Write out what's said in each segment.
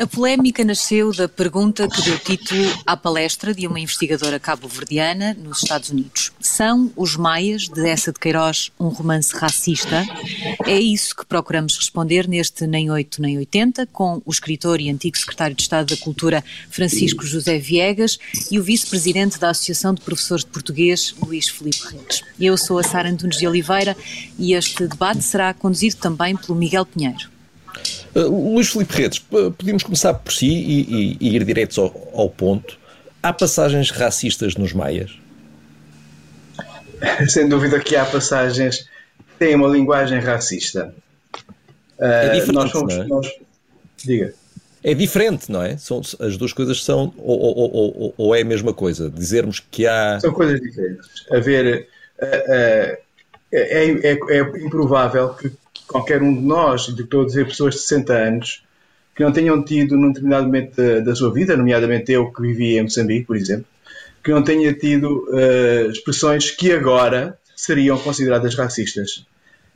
A polémica nasceu da pergunta que deu título à palestra de uma investigadora cabo-verdiana nos Estados Unidos. São os Maias, de Essa de Queiroz, um romance racista? É isso que procuramos responder neste Nem 8 Nem 80, com o escritor e antigo secretário de Estado da Cultura Francisco José Viegas e o vice-presidente da Associação de Professores de Português, Luís Filipe Redes. Eu sou a Sara Antunes de Oliveira e este debate será conduzido também pelo Miguel Pinheiro. Uh, Luís Filipe Redes, podíamos começar por si e, e, e ir diretos ao, ao, ponto. Há passagens racistas nos Maias? Sem dúvida que há passagens que têm uma linguagem racista. Uh, é diferente, nós fomos, é? nós... Diga. É diferente, não é? São, as duas coisas são, ou, ou, ou, ou, é a mesma coisa? Dizermos que há. São coisas diferentes. Haver. Uh, uh, é, é, é, improvável que qualquer um de nós, e estou a dizer pessoas de 60 anos, que não tenham tido num determinado momento da, da, sua vida, nomeadamente eu que vivi em Moçambique, por exemplo, que não tenha tido uh, expressões que agora seriam consideradas racistas.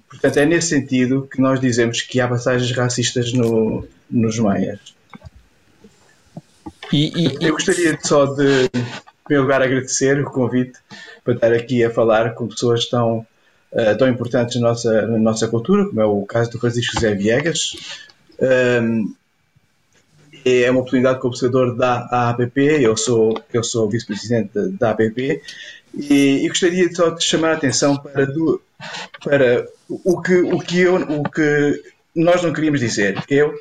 Portanto, é nesse sentido que nós dizemos que há passagens racistas no, nos Maias. E, e, eu gostaria só de, em primeiro lugar, agradecer o convite para estar aqui a falar com pessoas tão uh, tão importantes na nossa, na nossa cultura, como é o caso do Francisco José Viegas. Um, é uma oportunidade como pesquisador da AAPP, eu sou, eu sou vice-presidente da AAPP, e, e, gostaria só de chamar a atenção para, do, para o, que, o, que eu, o que nós não queríamos dizer. Eu,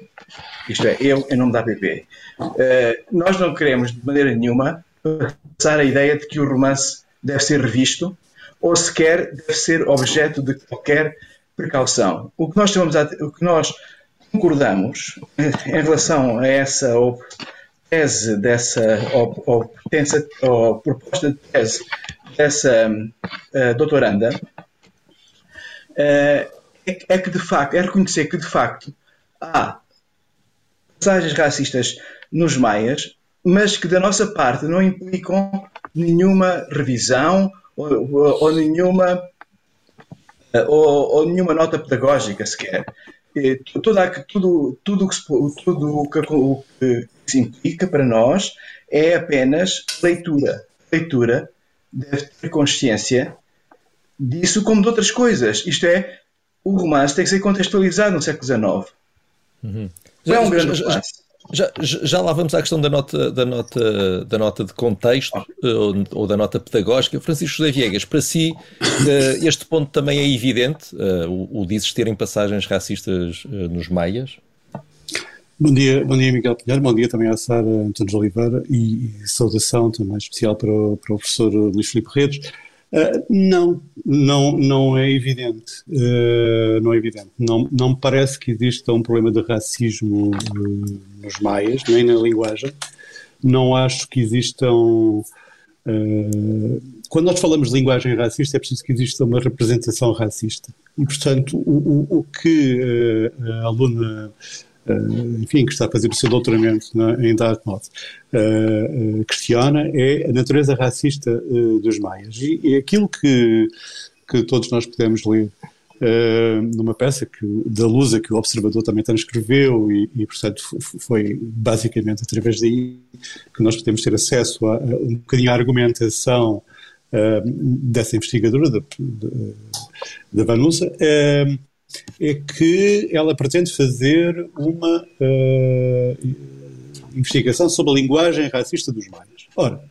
isto é, eu em nome da APP, uh, nós não queremos de maneira nenhuma passar a ideia de que o romance deve ser revisto ou sequer deve ser objeto de qualquer precaução. O que nós, a, o que nós concordamos em relação a essa tese dessa ou, ou, ou proposta de tese dessa uh, doutoranda uh, é, que de facto é reconhecer que de facto há passagens racistas nos maias, mas que da nossa parte não implicam nenhuma revisão ou, ou nenhuma ou, ou, nenhuma nota pedagógica sequer. Tudo, tudo, tudo, tudo o, que, o que se implica para nós é apenas leitura. Leitura deve ter consciência disso como de outras coisas. Isto é, o romance tem que ser contextualizado no século XIX. Uhum. Não é um grande romance. Já, já lá vamos à questão da nota, da nota, da nota de contexto ou, ou, da nota pedagógica. Francisco José Viegas, para si, uh, este ponto também é evidente, uh, o, o de existirem passagens racistas nos maias? Bom dia, bom dia Miguel Pinheiro, bom dia também à Sara Antunes Oliveira e, e saudação também especial para o, para o professor Luís Filipe Redes. Uh, não, não, não é evidente. Uh, não é evidente. Não, me parece que exista um problema de racismo uh, nos maias, nem na linguagem. Não acho que existam. quando nós falamos de linguagem racista, é preciso que exista uma representação racista. E, portanto, o, o, o que a aluna enfim, que está a fazer o seu doutoramento na, em Dartmouth, uh, uh, questiona é a natureza racista dos maias. E, e aquilo que, que todos nós podemos ler numa peça que, da Lusa que o Observador também transcreveu e, e, portanto, foi basicamente através daí que nós podemos ter acesso a, a um bocadinho à argumentação dessa investigadora, da, da Vanusa, é que ela pretende fazer uma uh, investigação sobre a linguagem racista dos maias. Ora,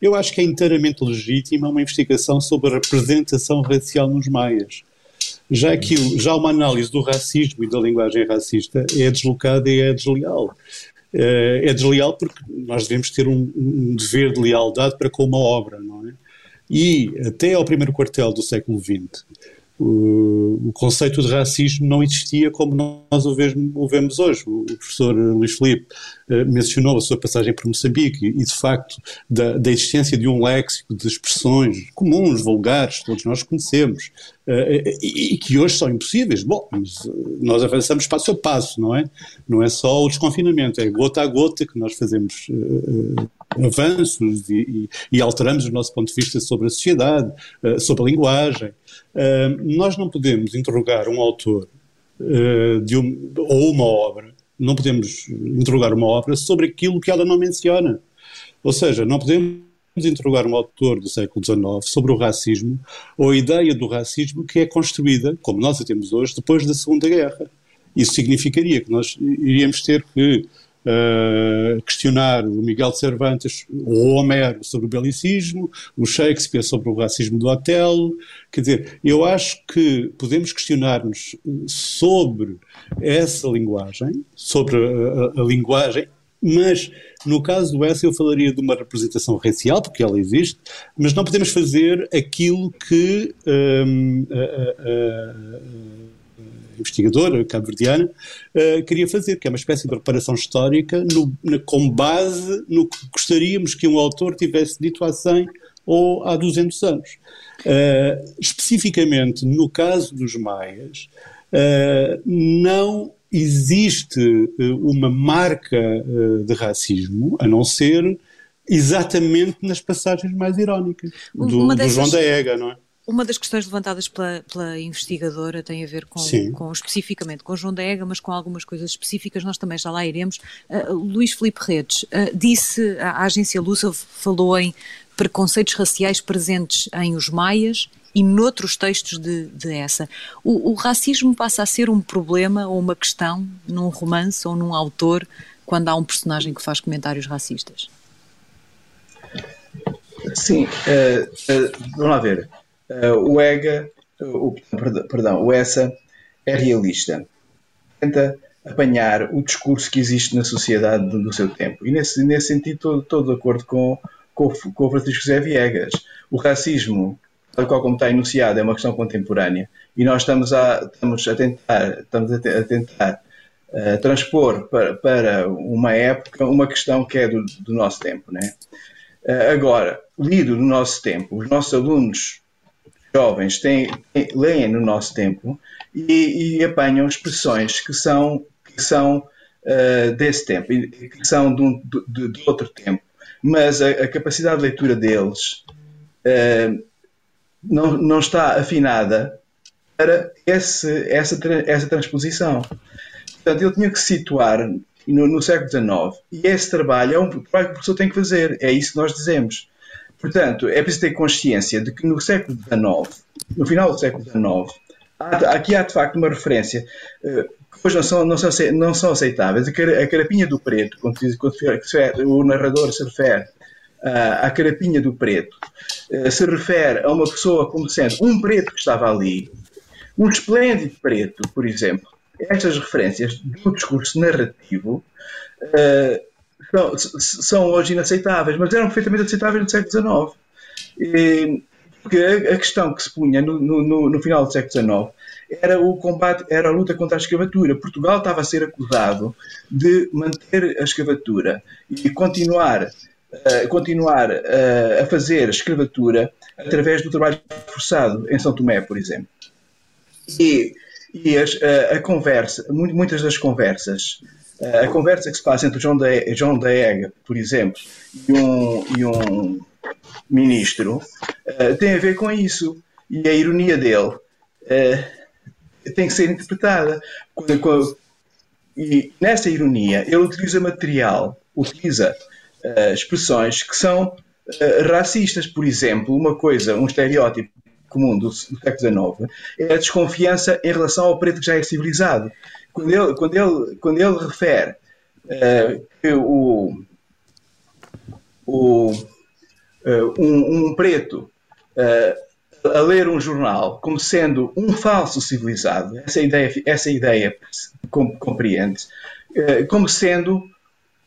eu acho que é inteiramente legítima uma investigação sobre a representação racial nos maias. Já aquilo, já uma análise do racismo e da linguagem racista é deslocada e é desleal. Uh, é desleal porque nós devemos ter um, um dever de lealdade para com uma obra, não é? E até ao primeiro quartel do século XX, o, conceito de racismo não existia como nós o vemos, hoje. O, professor Luís Filipe uh, mencionou a sua passagem por Moçambique e, de facto, da, da, existência de um léxico de expressões comuns, vulgares, todos nós conhecemos, uh, e, e, que hoje são impossíveis. Bom, nós avançamos passo a passo, não é? Não é só o desconfinamento, é gota a gota que nós fazemos avanços e, e, e, alteramos o nosso ponto de vista sobre a sociedade, sobre a linguagem. Nós não podemos interrogar um autor uh, de um, ou uma obra não podemos interrogar uma obra sobre aquilo que ela não menciona. Ou seja, não podemos interrogar um autor do século XIX sobre o racismo ou a ideia do racismo que é construída, como nós a temos hoje, depois da Segunda Guerra. Isso significaria que nós iríamos ter que uh, questionar o Miguel Cervantes o Homero sobre o belicismo, o Shakespeare sobre o racismo do Otelo. Quer dizer, eu acho que podemos questionar-nos sobre essa linguagem, sobre a, a, a linguagem mas no caso do Essa eu falaria de uma representação racial, porque ela existe, mas não podemos fazer aquilo que a, a, a, investigadora cabo-verdiana uh, queria fazer, que é uma espécie de reparação histórica no, na, com base no que gostaríamos que um autor tivesse dito há 100 ou há 200 anos. Uh, especificamente no caso dos maias, uh, não existe uma marca de racismo, a não ser exatamente nas passagens mais irónicas do, dessas, do João da Ega, não é? Uma das questões levantadas pela, pela investigadora tem a ver com, com, especificamente com João da Ega, mas com algumas coisas específicas, nós também já lá iremos. Uh, Luís Filipe Redes disse, a agência Lusa falou em preconceitos raciais presentes em os maias e noutros textos de, de essa. O, o, racismo passa a ser um problema ou uma questão num romance ou num autor quando há um personagem que faz comentários racistas? Sim, uh, uh, vamos lá ver. Uh, o EGA, o, perdão, o ESSA é realista. Tenta apanhar o discurso que existe na sociedade do, do seu tempo. E nesse, nesse sentido, estou de acordo com, com, com o Francisco José Viegas. O racismo tal qual como está enunciado, é uma questão contemporânea e nós estamos a, estamos a tentar, estamos a, tentar uh, transpor para, para, uma época uma questão que é do, do nosso tempo. Né? Uh, agora, lido no nosso tempo, os nossos alunos jovens têm, têm, leem no nosso tempo e, e, apanham expressões que são, que são uh, desse tempo, que são de, um, de, de outro tempo, mas a, a, capacidade de leitura deles Uh, não, não está afinada para esse, essa, essa transposição. Portanto, ele tinha que se situar no, no, século XIX e esse trabalho é um trabalho que o professor tem que fazer, é isso que nós dizemos. Portanto, é preciso ter consciência de que no século XIX, no final do século XIX, há, aqui há de facto uma referência uh, que hoje não são, não são, não são aceitáveis. A, carapinha do preto, quando, quando o narrador se refere uh, à carapinha do preto, uh, se refere a uma pessoa como sendo um preto que estava ali, um esplêndido preto, por exemplo. Estas referências do discurso narrativo uh, são, são, hoje inaceitáveis, mas eram perfeitamente aceitáveis no século XIX. E, porque a, a, questão que se punha no, no, no final do século XIX era o combate, era a luta contra a escravatura. Portugal estava a ser acusado de manter a escravatura e continuar uh, continuar uh, a fazer escravatura através do trabalho forçado em São Tomé, por exemplo. E, e as, uh, a conversa, muitas das conversas, a conversa que se passa entre João da, João da Ega, por exemplo, e um, e um ministro, tem a ver com isso. E a ironia dele tem que ser interpretada. Quando, quando, e nessa ironia, ele utiliza material, utiliza uh, expressões que são uh, racistas. Por exemplo, uma coisa, um estereótipo comum do, do século XIX é a desconfiança em relação ao preto que já é civilizado. Quando ele, quando ele, quando ele refere uh, que o, o, um, um, preto a ler um jornal como sendo um falso civilizado, essa ideia, essa ideia compreende, como sendo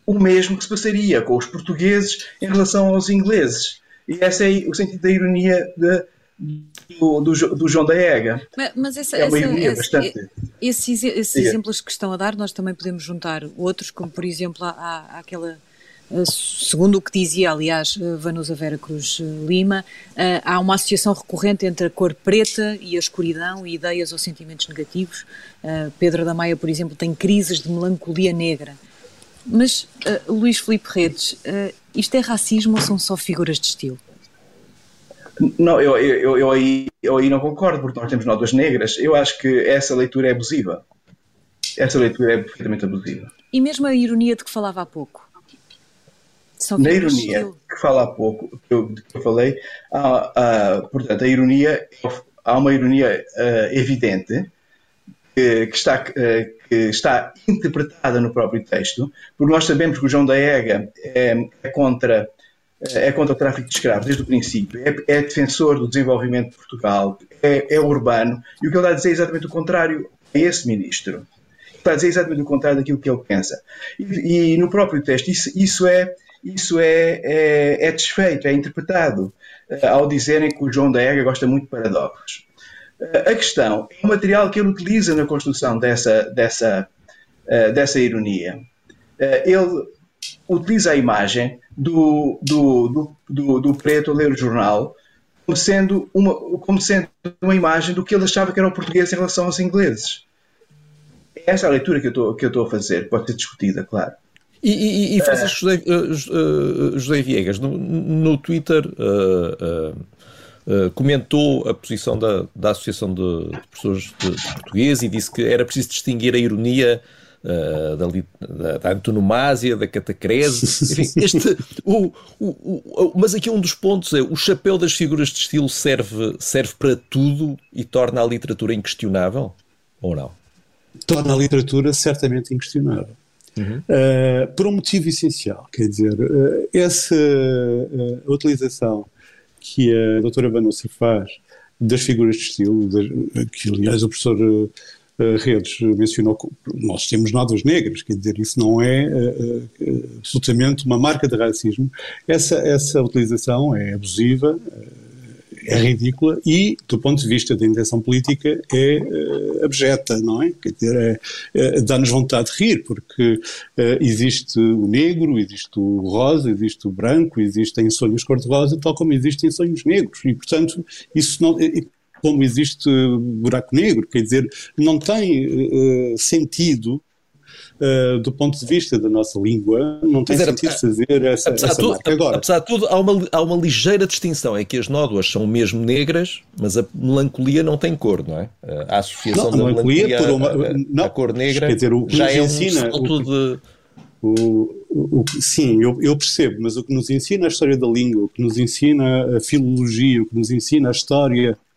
o mesmo que se passaria com os portugueses em relação aos ingleses. E esse é o sentido da ironia de, do, do, do, João da Ega. Mas, mas essa, é uma essa, ironia essa, bastante. Esses, esses exemplos que estão a dar, nós também podemos juntar outros, como por exemplo, há, há aquela. Eh, segundo o que dizia, aliás, eh, Vanusa Vera Cruz eh, Lima, há uma associação recorrente entre a cor preta e a escuridão e ideias ou sentimentos negativos. Pedro da Maia, por exemplo, tem crises de melancolia negra. Mas, Luís Filipe Redes, isto é racismo ou são só figuras de estilo? Não, eu, eu, eu, aí, eu aí não concordo, porque nós temos notas negras. Eu acho que essa leitura é abusiva. Essa leitura é perfeitamente abusiva. E mesmo a ironia de que falava há pouco? Na ironia que fala há pouco, que eu, que eu falei, há, há, portanto, a ironia, há uma ironia uh, evidente que, que, está, uh, que está interpretada no próprio texto, porque nós sabemos que o João da Ega é, é contra é contra o tráfico de escravos desde o princípio, é, é defensor do desenvolvimento de Portugal, é, é, urbano, e o que ele está a dizer é exatamente o contrário a esse ministro. Está a dizer exatamente o contrário daquilo que ele pensa. E, e no próprio texto, isso, isso é, isso é, é, é desfeito, é interpretado, uh, ao dizerem que o João da Ega gosta muito de paradoxos. Uh, a questão é o material que ele utiliza na construção dessa, dessa, uh, dessa ironia. ele utiliza a imagem do, do, do, do, do preto a ler o jornal como sendo, uma, como sendo uma imagem do que ele achava que era o português em relação aos ingleses. Essa é a leitura que eu estou a fazer, pode ser discutida, claro. E, e, e uh, José, uh, José Viegas, no, no Twitter, uh, comentou a posição da, da Associação de, Professores de Português e disse que era preciso distinguir a ironia uh, da, da, antonomásia, da catacrese, enfim, este, o, o, o, mas aqui um dos pontos é o chapéu das figuras de estilo serve, serve para tudo e torna a literatura inquestionável ou não? Torna a literatura certamente inquestionável. Uhum. Uh, por um motivo essencial, quer dizer, uh, essa uh, utilização que a doutora Vanucci faz das figuras de estilo, que aliás o professor Redes mencionou que nós temos nódulos negros, quer dizer, isso não é uh, uh, absolutamente uma marca de racismo. Essa, essa utilização é abusiva, é ridícula e, do ponto de vista da intenção política, é abjeta, não é? Quer dizer, é, é, dá-nos vontade de rir, porque uh, existe o negro, existe o rosa, existe o branco, existem sonhos cor-de-rosa, tal como existem sonhos negros, e, portanto, isso não como existe buraco negro, quer dizer, não tem uh, sentido Uh, do ponto de vista da nossa língua, não tem era, sentido fazer essa, apesar essa tudo. Agora, apesar de tudo, há uma, há uma ligeira distinção, é que as nódoas são mesmo negras, mas a melancolia não tem cor, não é? A associação não, a da melancolia, melancolia uma, a, não, a, cor negra quer dizer, o que já é ensina, um salto de... O, o, sim, eu, eu, percebo, mas o que nos ensina a história da língua, o que nos ensina a filologia, o que nos ensina a história eh,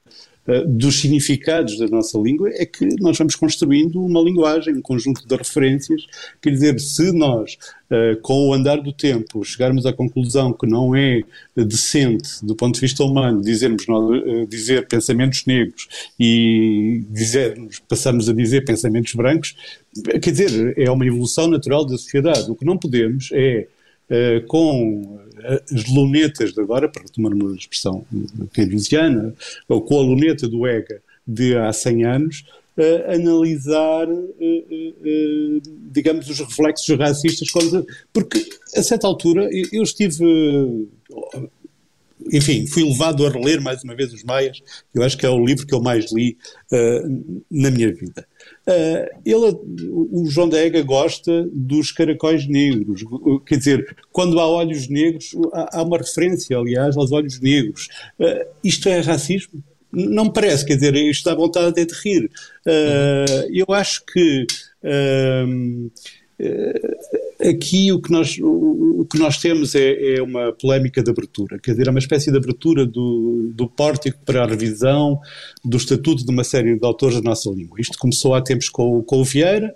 dos significados da nossa língua é que nós vamos construindo uma linguagem, um conjunto de referências. Quer dizer, se nós, uh, com o andar do tempo, chegarmos à conclusão que não é decente, do ponto de vista humano, dizermos, uh, dizer pensamentos negros e dizermos, passamos a dizer pensamentos brancos, quer dizer, é uma evolução natural da sociedade. O que não podemos é Uh, com as lunetas de agora, para retomar uma expressão keynesiana, ou com a luneta do EGA de há 100 anos, uh, analisar, digamos, os reflexos racistas, porque a certa altura eu estive enfim, fui levado a reler mais uma vez os Maias, eu acho que é o livro que eu mais li uh, na minha vida. Uh, ele, o João da Ega gosta dos caracóis negros, quer dizer, quando há olhos negros, há, há uma referência, aliás, aos olhos negros. Uh, isto é racismo? Não me parece, quer dizer, isto dá vontade até de rir. eu acho que aqui o que nós, o, que nós temos é, é, uma polémica de abertura, quer dizer, é uma espécie de abertura do, do pórtico para a revisão do estatuto de uma série de autores da nossa língua. Isto começou há tempos com, com o Vieira,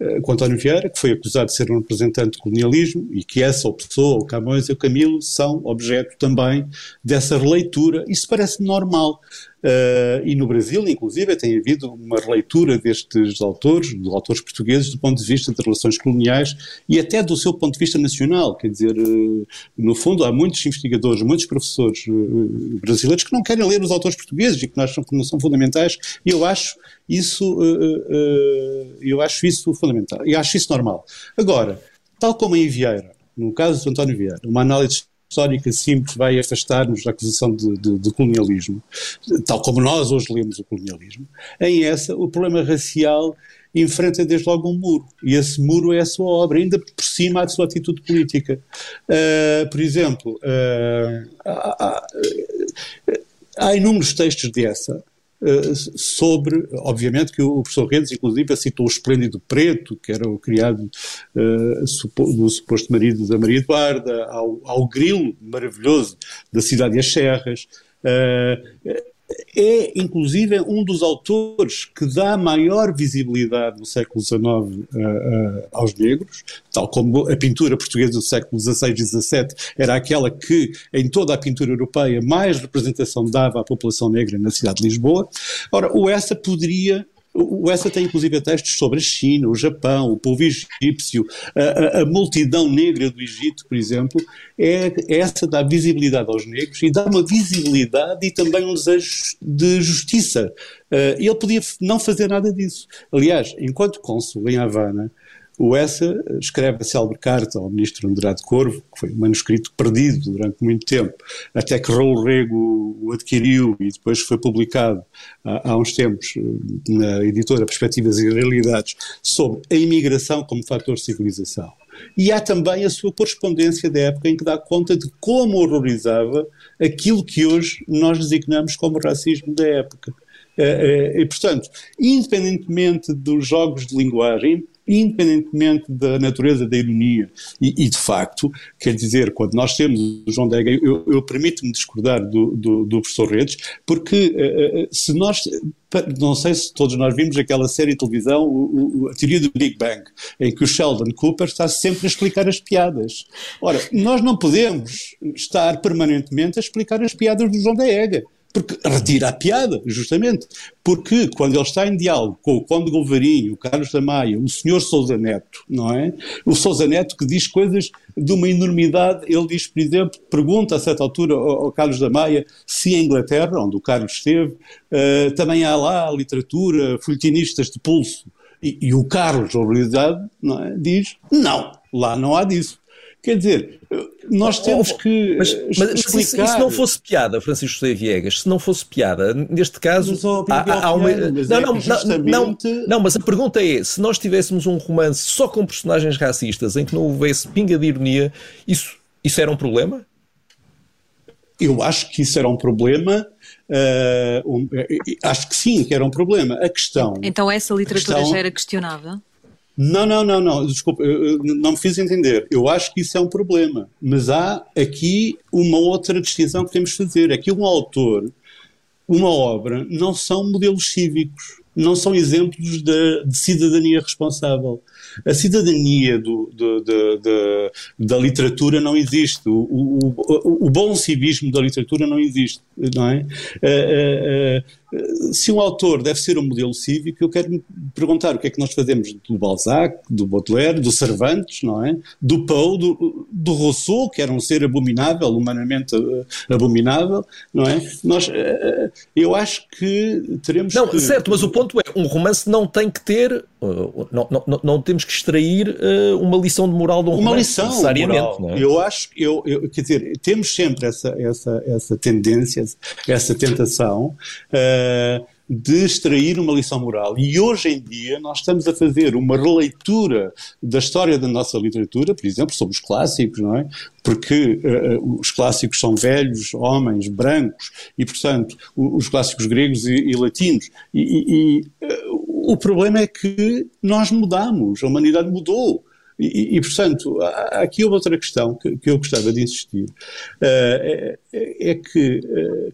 eh, com António Vieira, que foi acusado de ser um representante do colonialismo e que essa pessoa, o Camões e o Camilo, são objeto também dessa releitura. Isso parece normal. Uh, e no Brasil, inclusive, tem havido uma releitura destes autores, dos autores portugueses, do ponto de vista de relações coloniais e até do seu ponto de vista nacional. Quer dizer, uh, no fundo, há muitos investigadores, muitos professores uh, brasileiros que não querem ler os autores portugueses e que não, que não são fundamentais, e eu acho isso, eu acho isso fundamental, e acho isso normal. Agora, tal como em Vieira, no caso de António Vieira, uma análise histórica simples vai afastar-nos da acusação de, de, de, colonialismo, tal como nós hoje lemos o colonialismo. Em essa, o problema racial enfrenta desde logo um muro, e esse muro é a sua obra, ainda por cima da sua atitude política. Uh, por exemplo, uh, há, há, há, inúmeros textos dessa sobre, obviamente que o professor Redes, inclusive, citou o Esplêndido Preto, que era o criado uh, do suposto marido da Maria Eduarda, ao, ao Grilo, maravilhoso, da Cidade e as Serras. Uh, é, inclusive, um dos autores que dá maior visibilidade no século XIX uh, uh, aos negros, tal como a pintura portuguesa do século XVI e XVII era aquela que, em toda a pintura europeia, mais representação dava à população negra na cidade de Lisboa. Ora, o Essa poderia o Essa tem inclusive textos sobre a China, o Japão, o povo egípcio, a, a, a multidão negra do Egito, por exemplo, é essa dá visibilidade aos negros e dá uma visibilidade e também um desejo de justiça. Uh, ele podia não fazer nada disso. Aliás, enquanto cônsul em Havana, o Essa escreve a célebre carta ao ministro Andrade Corvo, que foi um manuscrito perdido durante muito tempo, até que Raul Rego o adquiriu e depois foi publicado há, há uns tempos eh, na editora Perspectivas e Realidades, sobre a imigração como fator de civilização. E há também a sua correspondência da época em que dá conta de como horrorizava aquilo que hoje nós designamos como racismo da época. Eh, eh, e, portanto, independentemente dos jogos de linguagem, independentemente da natureza da ironia. E, e, de facto, quer dizer, quando nós temos o João Dega, eu, eu permito-me discordar do, do, do, professor Redes, porque uh, se nós. Não sei se todos nós vimos aquela série de televisão, o, o, a teoria do Big Bang, em que o Sheldon Cooper está sempre a explicar as piadas. Ora, nós não podemos estar permanentemente a explicar as piadas do João Dega porque retira a piada, justamente. Porque quando ele está em diálogo com o Conde Golvarinho, o Carlos da Maia, o senhor Sousa Neto, não é? O Sousa Neto que diz coisas de uma enormidade, ele diz, por exemplo, pergunta a certa altura ao, Carlos da Maia se em Inglaterra, onde o Carlos esteve, uh, também há lá literatura, folhetinistas de pulso. E, e o Carlos, na realidade, é? diz, não, lá não há disso. Quer dizer, nós temos que mas, mas explicar... Se, se não fosse piada, Francisco José Viegas, se não fosse piada, neste caso... Há, há uma... não, não, é justamente... não, não, mas a pergunta é, se nós tivéssemos um romance só com personagens racistas, em que não houvesse pinga de ironia, isso, isso era um problema? Eu acho que isso era um problema. Uh, um, acho que sim, que era um problema. A questão. Então essa literatura questão, já era questionável? Não, não, não, não, desculpa, não me fiz entender. Eu acho que isso é um problema, mas há aqui uma outra distinção que temos de fazer. É que um autor, uma obra, não são modelos cívicos, não são exemplos de, de cidadania responsável. A cidadania do, do, do, da literatura não existe, o, o, o, bom civismo da literatura não existe, não é? Uh, uh, uh, se um autor deve ser um modelo cívico, eu quero me perguntar o que é que nós fazemos do Balzac, do Baudelaire, do Cervantes, não é? Do Poe, do, do Rousseau, que era um ser abominável, humanamente uh, abominável, não é? Nós, uh, eu acho que teremos não, que... certo, mas o ponto é, um romance não tem que ter, uh, não, não, não, temos que extrair uma lição de moral de um uma romance, lição necessariamente. Moral. É? Eu acho, eu, eu, quer dizer, temos sempre essa, essa, essa tendência, essa tentação, de extrair uma lição moral. E hoje em dia nós estamos a fazer uma releitura da história da nossa literatura, por exemplo, sobre os clássicos, não é? Porque uh, os clássicos são velhos, homens, brancos, e portanto os clássicos gregos e, e latinos. E, e, e uh, o problema é que nós mudamos, a humanidade mudou. E, e, portanto, há aqui outra questão que, que eu gostava de insistir, uh, é, é, que uh,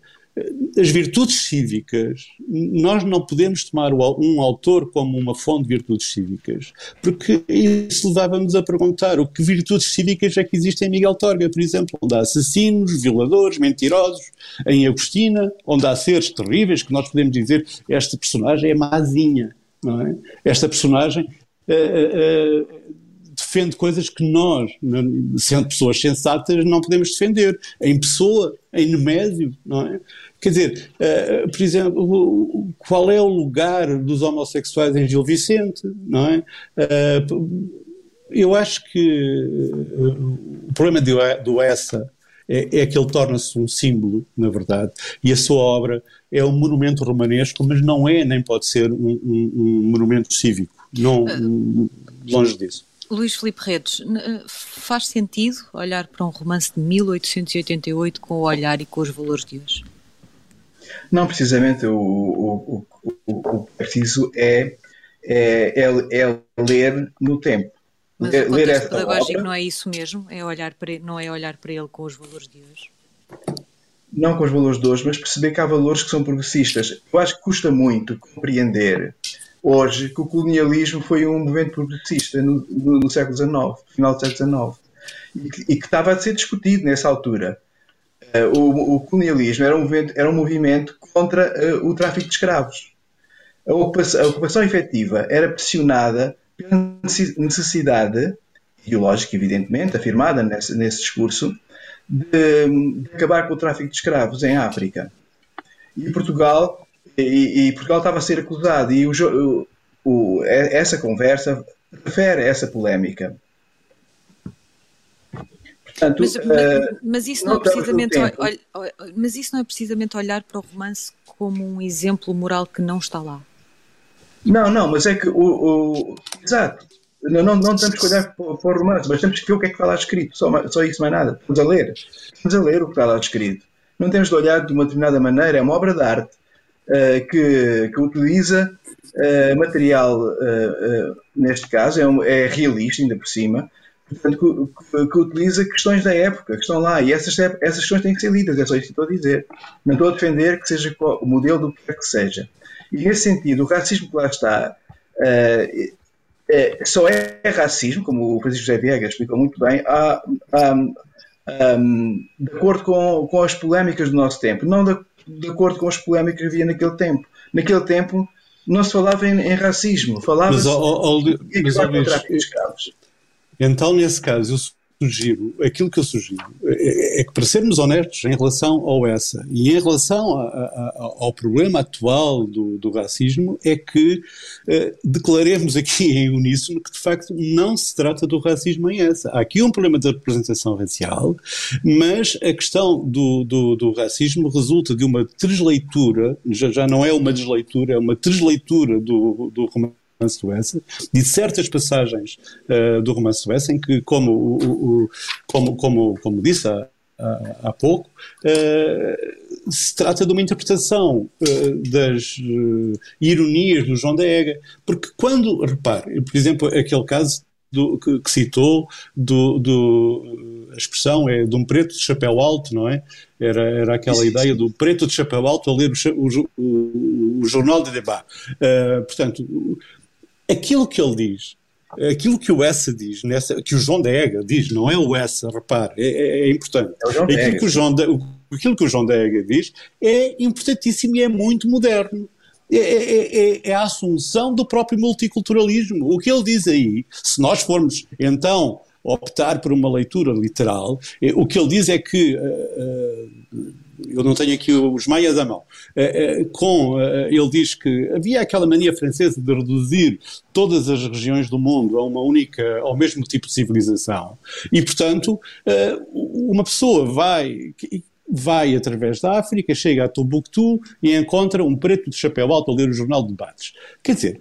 as virtudes cívicas, nós não podemos tomar um autor como uma fonte de virtudes cívicas, porque isso levava-nos a perguntar o que virtudes cívicas é que existem em Miguel Torga, por exemplo, onde há assassinos, violadores, mentirosos, em Agostina, onde há seres terríveis que nós podemos dizer esta personagem é mazinha, não é? Esta personagem uh, uh, defende coisas que nós, sendo pessoas sensatas, não podemos defender. Em Pessoa, em Nemésio, não é? Quer dizer, uh, por exemplo, qual é o lugar dos homossexuais em Gil Vicente, não é? Uh, eu acho que uh, o problema do, do Essa é, é que ele torna-se um símbolo, na verdade, e a sua obra é um monumento romanesco, mas não é nem pode ser um, um, um monumento cívico, não, longe disso. Luís Filipe Redes, faz sentido olhar para um romance de 1888 com o olhar e com os valores de hoje? Não, precisamente o, o, o, o preciso é, é, é, é ler no tempo. Mas ler, o contexto pedagógico obra, não é isso mesmo? É olhar para, não é olhar para ele com os valores de hoje? Não com os valores de hoje, mas perceber que há valores que são progressistas. Eu acho que custa muito compreender hoje que o colonialismo foi um movimento progressista no, no, no século XIX, final do século XIX, e e que, estava a ser discutido nessa altura. Uh, o, o, colonialismo era um movimento, era um movimento contra uh, o tráfico de escravos. A ocupação, a ocupação efetiva era pressionada pela necessidade ideológica, evidentemente, afirmada nesse, nesse discurso, de, de, acabar com o tráfico de escravos em África. E Portugal, e, e Portugal estava a ser acusado, e o, o, essa conversa refere a essa polémica. Portanto, mas, uh, mas, isso não, não é precisamente mas isso não é precisamente olhar para o romance como um exemplo moral que não está lá. Não, não, mas é que o, o exato. Não, não, não temos que olhar para, para o romance, mas temos que ver o que é que está lá escrito. Só, só isso, mais nada. Estamos a ler. Estamos a ler o que está lá escrito. Não temos de olhar de uma determinada maneira. É uma obra de arte uh, que, que utiliza uh, material, uh, neste caso, é, um, é realista, ainda por cima, portanto, que, que, utiliza questões da época que estão lá e essas, essas questões têm que ser lidas, é só isso que estou a dizer. Não estou a defender que seja o modelo do que quer que seja. E nesse sentido, o racismo que lá está uh, é, só é racismo, como o Francisco José Viegas explicou muito bem, a, a, de acordo com, com as polémicas do nosso tempo, não de, de acordo com as polémicas que havia naquele tempo. Naquele tempo não se falava em, em racismo, falava-se de escravos. Então, nesse caso, eu sugiro, aquilo que eu sugiro, é, é, que para sermos honestos em relação ao essa e em relação a, a, ao problema atual do, do racismo, é que eh, declaremos aqui em uníssono que de facto não se trata do racismo em essa. Há aqui um problema de representação racial, mas a questão do, do, do racismo resulta de uma desleitura, já, já não é uma desleitura, é uma desleitura do, do romance romance do de certas passagens uh, do romance do Essa em que, como, o, o, como, como, como disse há, há, há pouco, uh, se trata de uma interpretação uh, das ironias do João da Ega, porque quando, repare, por exemplo, aquele caso do, que, que, citou do, do, a expressão é de um preto de chapéu alto, não é? Era, era aquela ideia do preto de chapéu alto a ler o, o, o jornal de debat. Uh, portanto, aquilo que ele diz, aquilo que o Essa diz, nessa, que o João da Ega diz, não é o Essa, repare, é, é, é importante. É aquilo, que o João da, aquilo que o João da Ega diz é importantíssimo e é muito moderno. É, é, é, é, a assunção do próprio multiculturalismo. O que ele diz aí, se nós formos então optar por uma leitura literal, é, o que ele diz é que uh, uh, eu não tenho aqui os maias à mão, eh, eh, com, eh, ele diz que havia aquela mania francesa de reduzir todas as regiões do mundo a uma única, ao mesmo tipo de civilização, e portanto uma pessoa vai vai através da África, chega a Tombuctu e encontra um preto de chapéu alto a ler o jornal de debates. Quer dizer,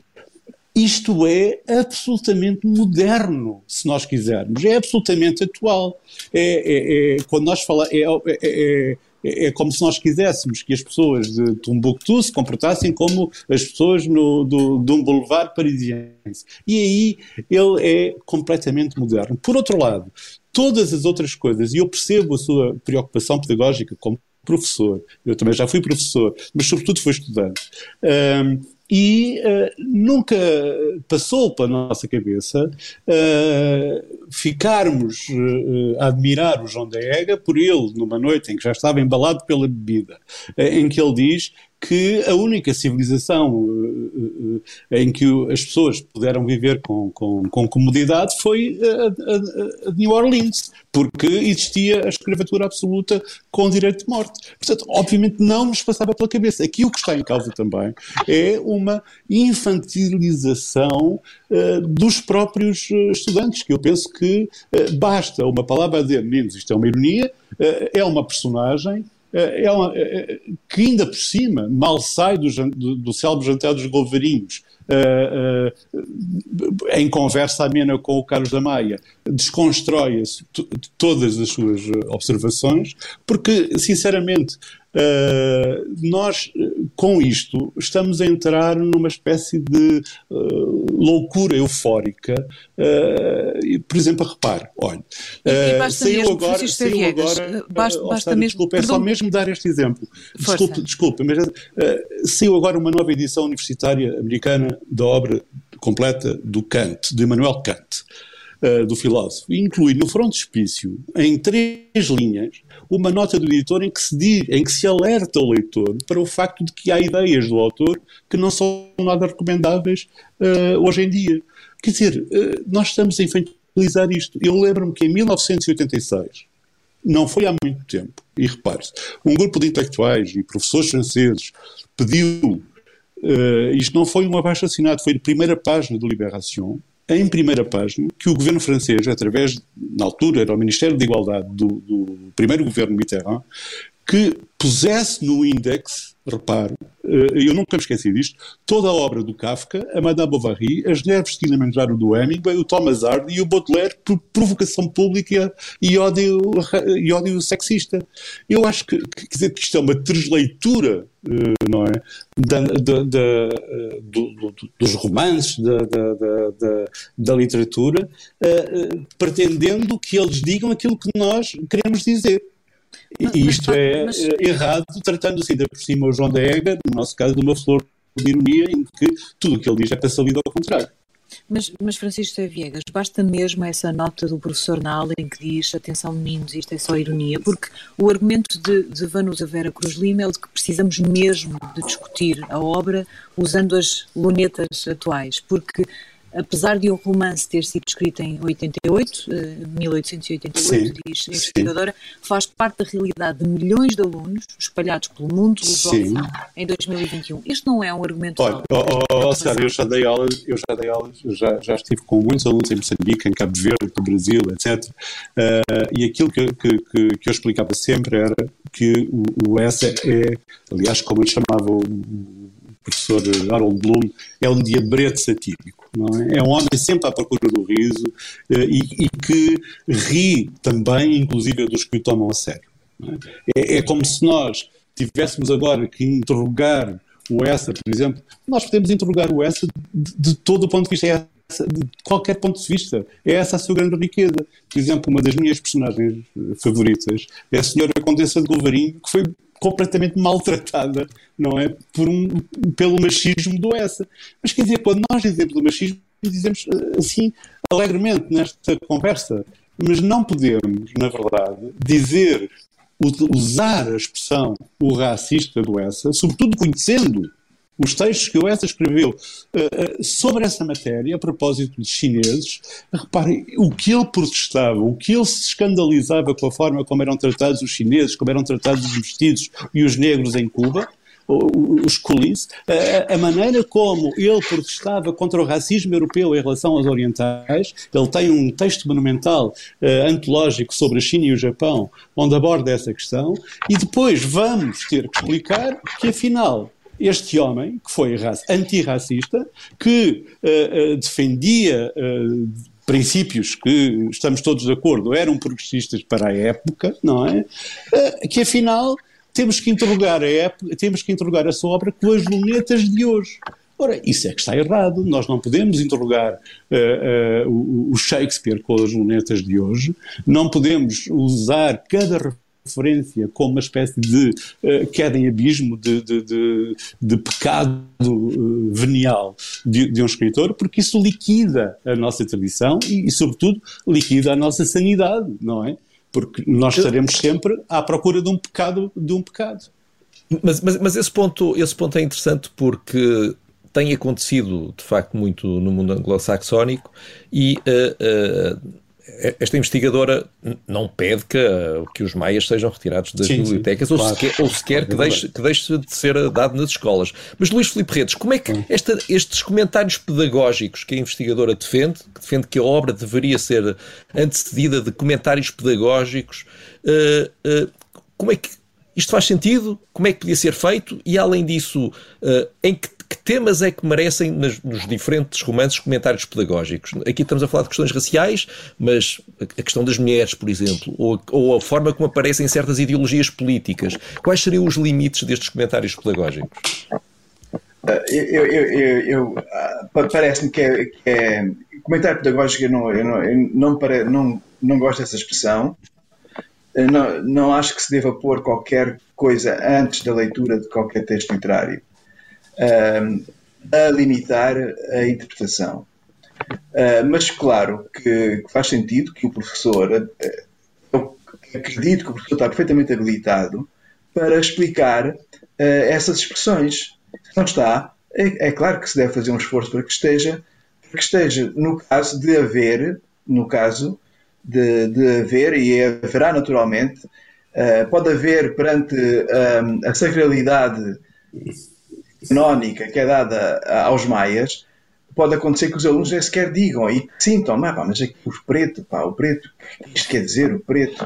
isto é absolutamente moderno, se nós quisermos, é absolutamente atual. É, é, é quando nós falamos, é, é, é como se nós quiséssemos que as pessoas de Tombuctu se comportassem como as pessoas no, do, de um boulevard parisiense. E aí ele é completamente moderno. Por outro lado, todas as outras coisas, e eu percebo a sua preocupação pedagógica como professor, eu também já fui professor, mas sobretudo fui estudante. Um, e uh, nunca passou pela nossa cabeça uh, ficarmos uh, a admirar o João da Ega por ele, numa noite em que já estava embalado pela bebida, em que ele diz que a única civilização uh, uh, em que as pessoas puderam viver com, com, com comodidade foi a, a, a, New Orleans, porque existia a escravatura absoluta com direito de morte. Portanto, obviamente não nos passava pela cabeça. Aqui o que está em causa também é uma infantilização uh, dos próprios estudantes, que eu penso que basta uma palavra a dizer, meninos, isto é uma ironia, é uma personagem é uma, que ainda por cima mal sai do, do, do célebre jantar dos Golvarinhos, uh, em conversa amena com o Carlos da Maia, desconstrói todas as suas observações, porque, sinceramente, Uh, nós, com isto, estamos a entrar numa espécie de uh, loucura eufórica. Uh, por exemplo, repare, olha, saiu agora. Saiu agora basta, oh, basta mesmo, desculpa, é só mesmo dar este exemplo. Desculpe, desculpe, mas saiu agora uma nova edição universitária americana da obra completa do Kant, de Immanuel Kant. do filósofo, e inclui no frontispício, em três linhas, uma nota do editor em que se diz, em que se alerta o leitor para o facto de que há ideias do autor que não são nada recomendáveis uh, hoje em dia. Quer dizer, uh, nós estamos a infantilizar isto. Eu lembro-me que em 1986, não foi há muito tempo, e repare-se, um grupo de intelectuais e professores franceses pediu, uh, isto não foi um abaixo assinado, foi a primeira página do Libération, em primeira página que o governo francês, através, na altura era o Ministério da Igualdade do, do primeiro governo Mitterrand, que pusesse no índex, repare, eh, eu nunca me esqueci disto, toda a obra do Kafka, a Madame Bovary, as mulheres de Kilimanjaro do Hemingway, o Thomas Hardy e o Baudelaire por provocação pública e ódio, e ódio sexista. Eu acho que, quer dizer, que isto é uma transleitura, eh, não é, da, da, da, eh, do, do, dos romances, da literatura, pretendendo que eles digam aquilo que nós queremos dizer. E isto mas, é mas... errado, tratando-se ainda por cima o João da Ega, no nosso caso, de uma flor de ironia, em que tudo o que ele diz é para lido ao contrário. Mas, mas Francisco Viegas, basta mesmo essa nota do professor na aula em que diz atenção meninos, isto é só ironia, porque o argumento de, de Vanusa Vera Cruz Lima é o de que precisamos mesmo de discutir a obra usando as lunetas atuais, porque apesar de o romance ter sido escrito em 88, 1888, sim, diz a investigadora, faz parte da realidade de milhões de alunos espalhados pelo mundo lusófono em 2021. Este não é um argumento Olha, oh, oh, oh, eu já dei aulas, eu já dei aulas, já, já estive com muitos alunos em Moçambique, em Cabo Verde, no Brasil, etc. Uh, e aquilo que, que, que, que, eu explicava sempre era que o, o S é, aliás, como eu chamava o professor Harold Bloom, é um diabrete satírico. É? é um homem sempre à procura do riso eh, e, e que ri também, inclusive, dos que o tomam a sério. É? É, é? como se nós tivéssemos agora que interrogar o Essa, por exemplo, nós podemos interrogar o Essa de, de todo o ponto de vista, é de qualquer ponto de vista. É essa a sua grande riqueza. Por exemplo, uma das minhas personagens favoritas é a senhora Condessa de Golvarinho, que foi completamente maltratada, não é? Por um, pelo machismo do essa. Mas quer dizer, quando nós dizemos do machismo, dizemos eh, assim, alegremente nesta conversa, mas não podemos, na verdade, dizer, usar a expressão o racista do essa, sobretudo conhecendo os textos que o Essa escreveu uh, sobre essa matéria, a propósito dos chineses, reparem, o que ele protestava, o que ele se escandalizava com a forma como eram tratados os chineses, como eram tratados os vestidos e os negros em Cuba, os colis, a, a, maneira como ele protestava contra o racismo europeu em relação aos orientais. Ele tem um texto monumental uh, antológico sobre a China e o Japão, onde aborda essa questão, e depois vamos ter que explicar que, afinal, este homem, que foi antirracista, que uh, uh, defendia uh, princípios que estamos todos de acordo eram progressistas para a época, não é? que afinal temos que interrogar a época, temos que interrogar a sua obra com as lunetas de hoje. Ora, isso é que está errado. Nós não podemos interrogar uh, uh, o Shakespeare com as lunetas de hoje, não podemos usar cada referência como uma espécie de uh, queda em abismo, de, de, de, de pecado uh, venial de, de, um escritor, porque isso liquida a nossa tradição e, e, sobretudo, liquida a nossa sanidade, não é? Porque nós estaremos sempre à procura de um pecado, de um pecado. Mas, mas, mas esse, ponto, esse ponto é interessante porque tem acontecido, de facto, muito no mundo anglo-saxónico e uh, uh, esta investigadora não pede que, que os maias sejam retirados das sim, bibliotecas sim, ou, claro. sequer, ou sequer que, deixe, que deixe de ser dado nas escolas. Mas Luís Filipe Redes, como é que esta, estes comentários pedagógicos que a investigadora defende, que defende que a obra deveria ser antecedida de comentários pedagógicos, uh, uh, como é que isto faz sentido? Como é que podia ser feito? E além disso, uh, em que, que, temas é que merecem nas, nos diferentes romances comentários pedagógicos? Aqui estamos a falar de questões raciais, mas a, questão das mulheres, por exemplo, ou, ou, a forma como aparecem certas ideologias políticas. Quais seriam os limites destes comentários pedagógicos? Eu, eu, eu, eu parece-me que é, que é, comentário pedagógico. Eu não, eu não, eu não, pare, não, não gosto dessa expressão. Não, não acho que se deva pôr qualquer coisa antes da leitura de qualquer texto literário um, a limitar a interpretação. Uh, mas claro que, que, faz sentido que o professor, uh, eu acredito que o professor está perfeitamente habilitado para explicar uh, essas expressões. Se não está, é, é, claro que se deve fazer um esforço para que esteja, para que esteja no caso de haver, no caso de, de haver, e haverá naturalmente, uh, pode haver perante um, a sacralidade canónica que é dada aos maias, pode acontecer que os alunos nem sequer digam e sintam, mas, pá, mas aqui o preto, pá, o preto, o que isto quer dizer, o preto?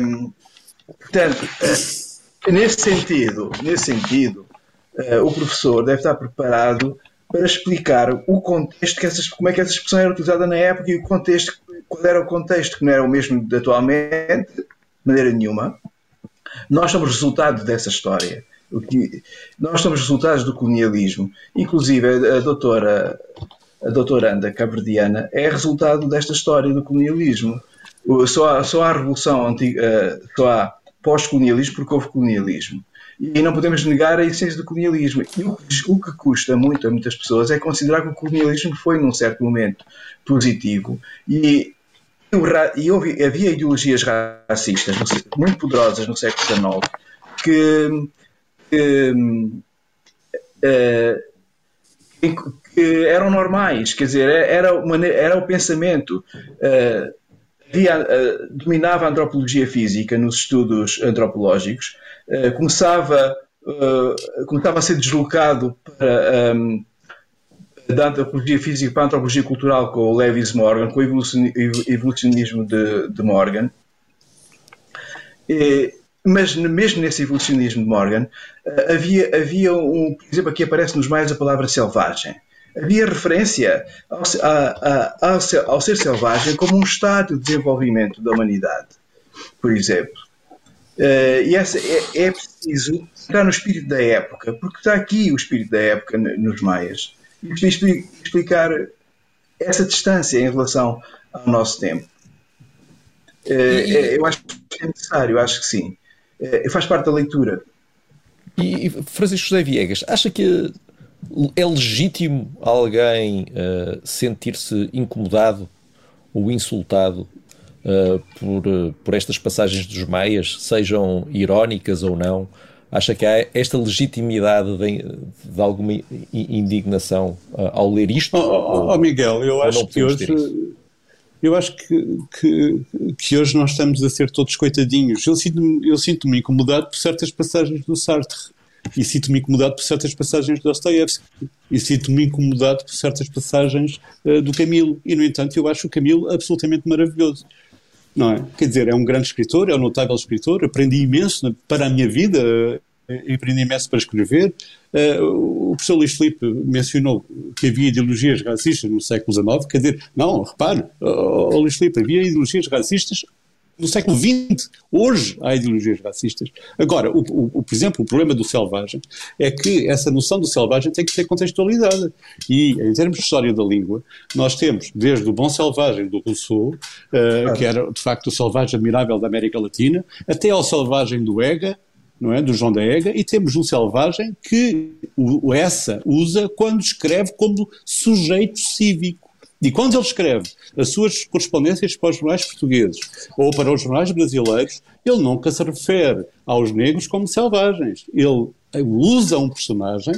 Um, portanto, nesse sentido, nesse sentido, uh, o professor deve estar preparado para explicar o contexto, que essas, como é que essa expressão era utilizada na época e o contexto, qual era o contexto, que não era o mesmo de atualmente, de maneira nenhuma. Nós somos resultado dessa história. Nós somos resultados do colonialismo. Inclusive, a doutora, a doutora Anda Cabrediana é resultado desta história do colonialismo. Só há, só há revolução antiga, só há pós-colonialismo porque houve colonialismo. E não podemos negar a essência do colonialismo. E o, o que custa muito a muitas pessoas é considerar que o colonialismo foi, num certo momento, positivo. E, e houve, havia ideologias racistas muito poderosas no século XIX que que, uh, que eram normais, quer dizer, era, uma, era o pensamento. Uh, dominava a antropologia física nos estudos antropológicos, começava, começava a ser deslocado para, da antropologia física para a antropologia cultural com o Lewis Morgan, com o evolucionismo de, de Morgan. E, mas mesmo nesse evolucionismo de Morgan, eh, havia, havia um, por exemplo, aqui aparece nos mais a palavra selvagem. Havia referência ao, a, a, ao, ao ser selvagem como um estádio de desenvolvimento da humanidade, por exemplo. Uh, e essa, é, é, preciso entrar no espírito da época, porque está aqui o espírito da época nos maias. E explicar essa distância em relação ao nosso tempo. Uh, eu acho que é necessário, acho que sim. É, faz parte da leitura. E, Francisco José Viegas, acha que é legítimo alguém uh, sentir-se incomodado ou insultado uh, por, uh, por estas passagens dos Maias, sejam irónicas ou não? Acha que há esta legitimidade de, de alguma indignação ao ler isto? Oh, oh, oh Miguel, eu acho que hoje eu acho que, que, que, hoje nós estamos a ser todos coitadinhos. Eu sinto-me eu sinto incomodado por certas passagens do Sartre. E sinto-me incomodado por certas passagens do Dostoevsky. E sinto-me incomodado por certas passagens uh, do Camilo. E, no entanto, eu acho o Camilo absolutamente maravilhoso. Não é? Quer dizer, é um grande escritor, é um notável escritor. Aprendi imenso para a minha vida aprendi imenso para escrever. Uh, o professor Luís Filipe mencionou que havia ideologias racistas no século XIX, quer dizer, não, repare, oh, Luís Filipe, havia ideologias racistas no século XX. Hoje há ideologias racistas. Agora, o, o, por exemplo, o problema do selvagem é que essa noção do selvagem tem que ser contextualizada. E, em termos de história da língua, nós temos desde o bom selvagem do Rousseau, uh, que era de facto o selvagem admirável da América Latina, até ao selvagem do Ega, não é? do João da Ega, e temos um selvagem que o, essa usa quando escreve como sujeito cívico. E quando ele escreve as suas correspondências para os jornais portugueses ou para os jornais brasileiros, ele nunca se refere aos negros como selvagens. Ele usa um personagem,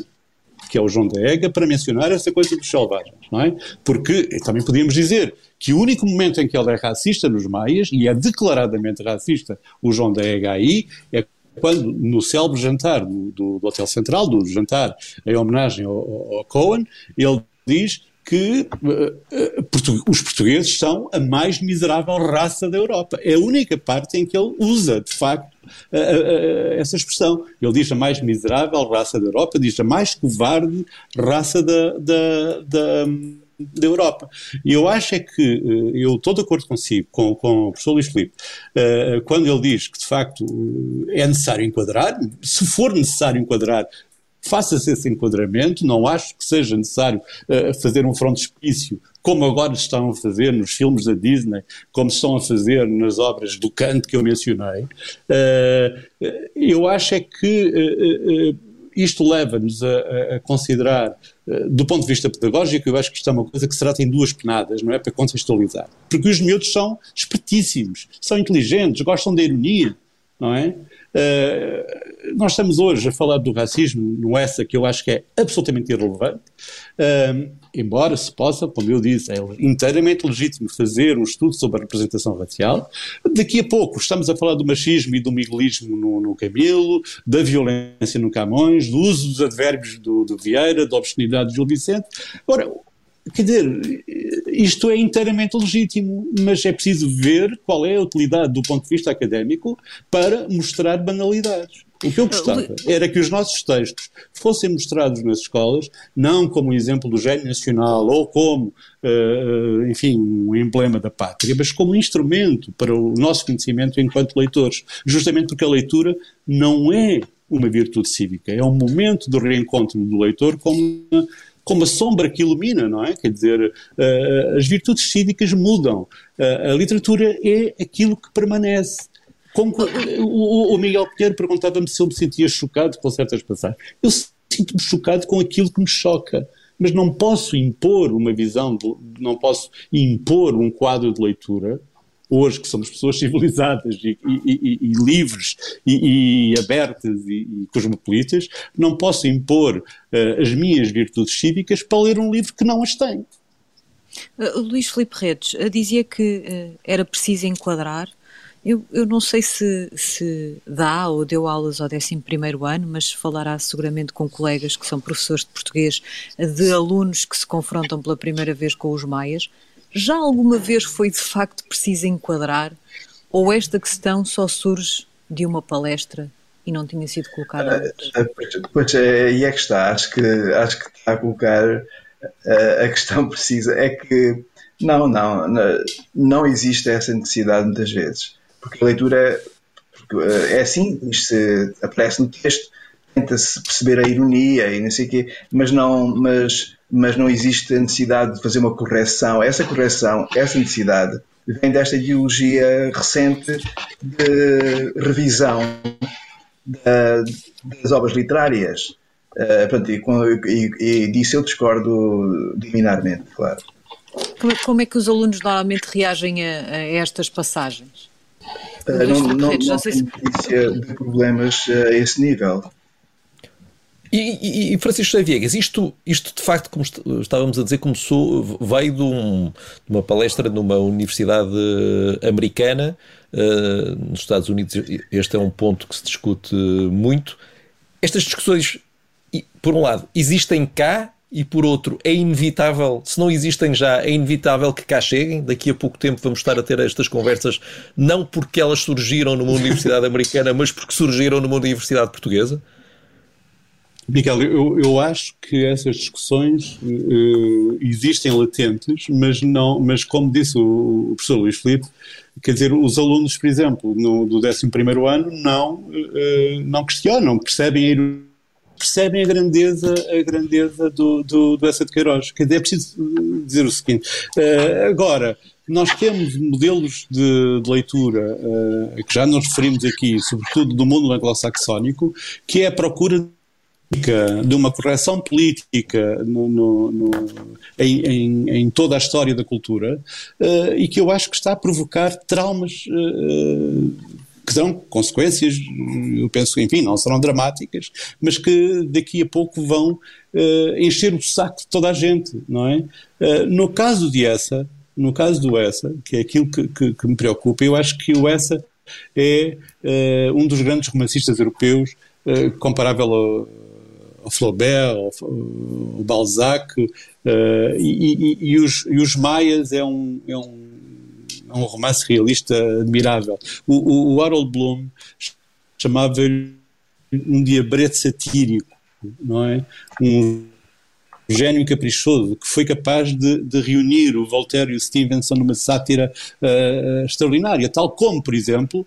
que é o João da Ega, para mencionar essa coisa dos selvagens, não é? Porque também podíamos dizer que o único momento em que ele é racista nos maias, e é declaradamente racista o João da Ega aí, é quando no célebre jantar do, do, do, Hotel Central, do jantar em homenagem ao, ao Cohen, ele diz que uh, uh, os portugueses são a mais miserável raça da Europa. É a única parte em que ele usa, de facto, uh, essa expressão. Ele diz a mais miserável raça da Europa, diz a mais covarde raça da, da, da da Europa. E eu acho é que, eh, eu estou de acordo consigo, com, com o professor Luís Filipe, uh, quando ele diz que de facto é necessário enquadrar, se for necessário enquadrar, faça-se esse enquadramento, não acho que seja necessário fazer um frontispício como agora estão a fazer nos filmes da Disney, como estão a fazer nas obras do Kant que eu mencionei, eu acho é que isto leva-nos a, a, considerar, do ponto de vista pedagógico, eu acho que isto é uma coisa que se trata em duas penadas, não é? Para contextualizar. Porque os miúdos são espertíssimos, são inteligentes, gostam da ironia, não é? Uh, nós estamos hoje a falar do racismo no essa que eu acho que é absolutamente irrelevante, uh, embora se possa, como eu disse, é inteiramente legítimo fazer um estudo sobre a representação racial. Daqui a pouco estamos a falar do machismo e do miguelismo no, no Camilo, da violência no Camões, do uso dos advérbios do, do Vieira, da obscenidade de Gil Vicente. Ora, Quer dizer, isto é inteiramente legítimo, mas é preciso ver qual é a utilidade do ponto de vista académico para mostrar banalidades. O que eu gostava era que os nossos textos fossem mostrados nas escolas, não como um exemplo do gênio nacional ou como, uh, enfim, um emblema da pátria, mas como um instrumento para o nosso conhecimento enquanto leitores. Justamente porque a leitura não é uma virtude cívica, é um momento do reencontro do leitor com uma como a sombra que ilumina, não é? Quer dizer, uh, as virtudes cívicas mudam. Uh, a literatura é aquilo que permanece. O, o, Miguel Pinheiro perguntava-me se eu me sentia chocado com certas passagens. Eu sinto-me chocado com aquilo que me choca mas não posso impor uma visão, não posso impor um quadro de leitura hoje que somos pessoas civilizadas e, e, e, e livres e, abertas e, cosmopolitas, não posso impor uh, as minhas virtudes cívicas para ler um livro que não as tem. Uh, Luís Filipe Redes uh, dizia que era preciso enquadrar. Eu, eu não sei se, se, dá ou deu aulas ao 11 ano, mas falará seguramente com colegas que são professores de português, de alunos que se confrontam pela primeira vez com os maias. Já alguma vez foi de facto preciso enquadrar ou esta questão só surge de uma palestra e não tinha sido colocada antes? Ah, ah, pois é, aí é que está. Acho que, acho que está a colocar ah, a questão precisa. É que não, não, não existe essa necessidade muitas vezes. Porque a leitura é assim, isto aparece no texto, tenta-se perceber a ironia e não sei o quê, mas não, mas mas não existe a necessidade de fazer uma correção. Essa correção, essa necessidade, vem desta ideologia recente de revisão da, das obras literárias. Uh, pronto, e, e, e, disso eu discordo liminarmente, claro. Como, é que os alunos normalmente reagem a, a estas passagens? Uh, não, não, não, não sei se... de problemas a esse nível. E, e, e, Francisco José Viegas, isto, isto de facto, como estávamos a dizer, começou, veio de, um, de uma palestra numa universidade americana, uh, nos Estados Unidos. Este é um ponto que se discute muito. Estas discussões, por um lado, existem cá e por outro, é inevitável, se não existem já, é inevitável que cá cheguem. Daqui a pouco tempo vamos estar a ter estas conversas, não porque elas surgiram numa universidade americana, mas porque surgiram numa universidade portuguesa. Miguel, eu, eu acho que essas discussões uh, existem latentes, mas não, mas como disse o, o professor Luís Filipe, quer dizer, os alunos, por exemplo, no, do 11 ano não, uh, não questionam, percebem a percebem a grandeza, a grandeza do, do, do Essa de Queiroz. Quer dizer, é preciso dizer o seguinte. Uh, agora, nós temos modelos de, de leitura que já nos referimos aqui, sobretudo do mundo anglo-saxónico, que é a procura de uma correção política no, no, no, em, em, em, toda a história da cultura uh, e que eu acho que está a provocar traumas uh, que dão consequências, eu penso, enfim, não serão dramáticas, mas que daqui a pouco vão uh, encher o saco de toda a gente, não é? no caso de essa, no caso do essa, que é aquilo que, que, que me preocupa, eu acho que o essa é um dos grandes romancistas europeus comparável ao o Flaubert, o, Balzac, uh, e, e, e, os, e os Maias é um, é um, é um romance realista admirável. O, o, o Harold Bloom chamava-lhe um diabrete satírico, não é? Um gênio caprichoso que foi capaz de, de, reunir o Voltaire e o Stevenson numa sátira uh, extraordinária, tal como, por exemplo,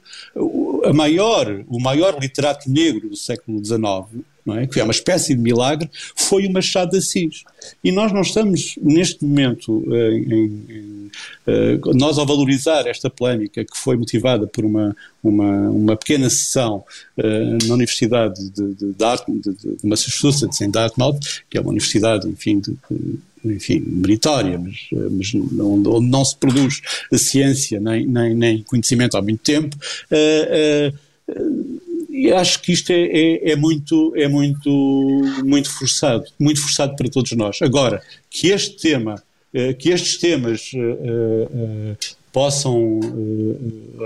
a maior, o maior literato negro do século XIX, é? que é uma espécie de milagre, foi o Machado de Assis. E nós não estamos, neste momento, eh, em, em, eh, nós ao valorizar esta polémica que foi motivada por uma, uma, uma pequena sessão uh, na Universidade de, de, de, de, Massachusetts, em Dartmouth, que é uma universidade, enfim, de, enfim, meritória, mas, mas onde, onde, não se produz ciência nem, nem, nem conhecimento há muito tempo, uh, uh, e acho que isto é, é, é, muito, é muito, muito forçado, muito forçado para todos nós. Agora, que este tema, eh, que estes temas eh, eh, possam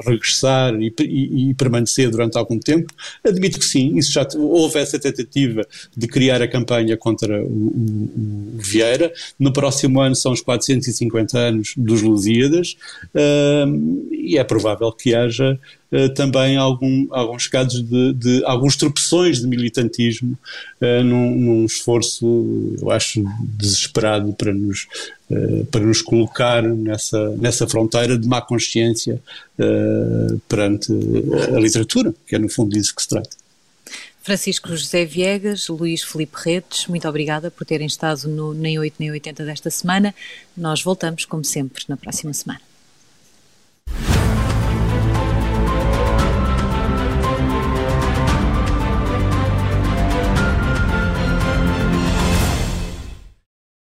regressar e, e, e, permanecer durante algum tempo? Admito que sim, isso já houve essa tentativa de criar a campanha contra o, o, o Vieira. No próximo ano são os 450 anos dos Lusíadas e é provável que haja uh, também algum, alguns casos de, de, alguns tropeções de militantismo num, num esforço, eu acho, desesperado para nos eh, para nos colocar nessa, nessa fronteira de má consciência uh, perante a literatura, que é no fundo disso que se trata. Francisco José Viegas, Luís Felipe Redes, muito obrigada por terem estado no Nem 8 Nem 80 desta semana. Nós voltamos, como sempre, na próxima semana.